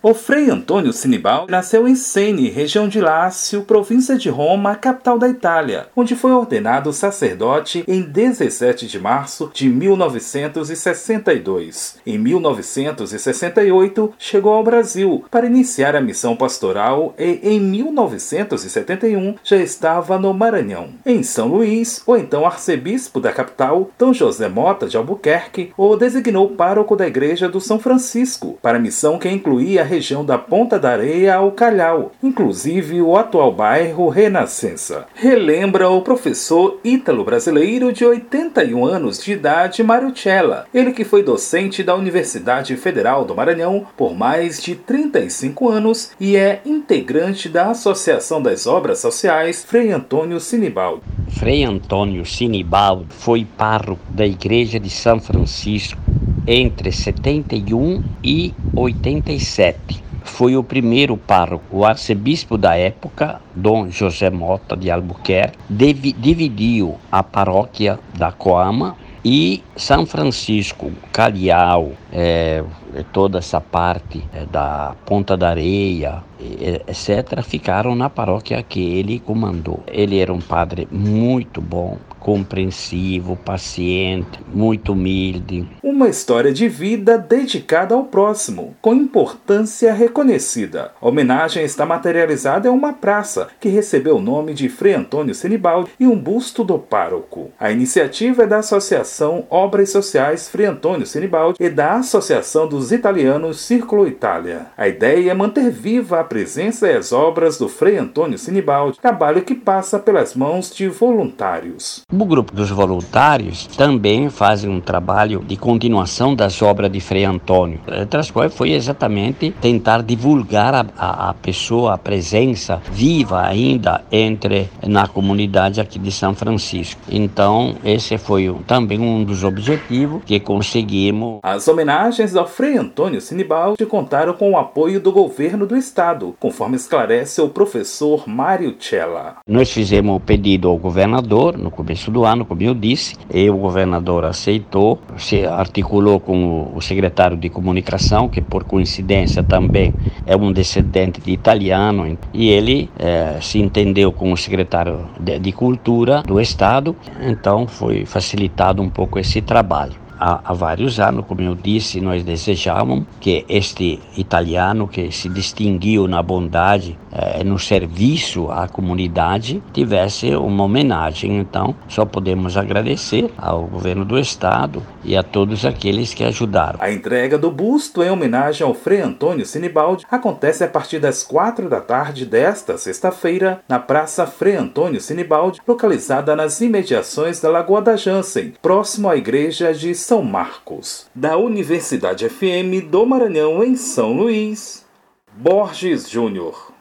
O Frei Antônio Sinibal nasceu em Seni, região de Lácio, província de Roma, capital da Itália, onde foi ordenado sacerdote em 17 de março de 1962. Em 1968, chegou ao Brasil para iniciar a missão pastoral e em 1971 já estava no Maranhão. Em São Luís, o então arcebispo da capital, Dom José Mota de Albuquerque, o designou pároco da Igreja do São Francisco, para a missão que incluía região da Ponta da Areia ao Calhau, inclusive o atual bairro Renascença. Relembra o professor ítalo-brasileiro de 81 anos de idade, Mário Cella, ele que foi docente da Universidade Federal do Maranhão por mais de 35 anos e é integrante da Associação das Obras Sociais Frei Antônio Sinibaldi. Frei Antônio Sinibaldi foi párroco da Igreja de São Francisco entre 71 e 87. Foi o primeiro pároco. O arcebispo da época, Dom José Mota de Albuquerque, dividiu a paróquia da Coama e São Francisco, Calial, é, toda essa parte é, da Ponta da Areia, etc., ficaram na paróquia que ele comandou. Ele era um padre muito bom, compreensivo, paciente, muito humilde. Uma história de vida dedicada ao próximo, com importância reconhecida. A homenagem está materializada em uma praça que recebeu o nome de Frei Antônio Senibaldi e um busto do pároco. A iniciativa é da Associação Obras Sociais Frei Antônio Senibaldi e da Associação dos Italianos Círculo Itália. A ideia é manter viva a presença e as obras do Frei Antônio Senibaldi, trabalho que passa pelas mãos de voluntários. O grupo dos voluntários também fazem um trabalho de continuação das obras de Frei Antônio, das quais foi exatamente tentar divulgar a, a, a pessoa, a presença viva ainda entre na comunidade aqui de São Francisco. Então, esse foi também um dos objetivos que conseguimos. As homenagens ao Frei Antônio Sinibaldi contaram com o apoio do governo do estado, conforme esclarece o professor Mário Cella. Nós fizemos o pedido ao governador no começo começo do ano, como eu disse, e o governador aceitou, se articulou com o secretário de comunicação, que por coincidência também é um descendente de italiano, e ele eh, se entendeu com o secretário de, de Cultura do Estado, então foi facilitado um pouco esse trabalho há, há, vários anos, como eu disse, nós desejávamos que este italiano que se distinguiu na bondade, eh, no serviço à comunidade, tivesse uma homenagem. Então, só podemos agradecer ao governo do estado e a todos aqueles que ajudaram. A entrega do busto em homenagem ao Frei Antônio Sinibaldi acontece a partir das quatro da tarde desta sexta-feira na Praça Frei Antônio Sinibaldi, localizada nas imediações da Lagoa da Jansen, próximo à igreja de são Marcos, da Universidade FM do Maranhão em São Luís. Borges Júnior.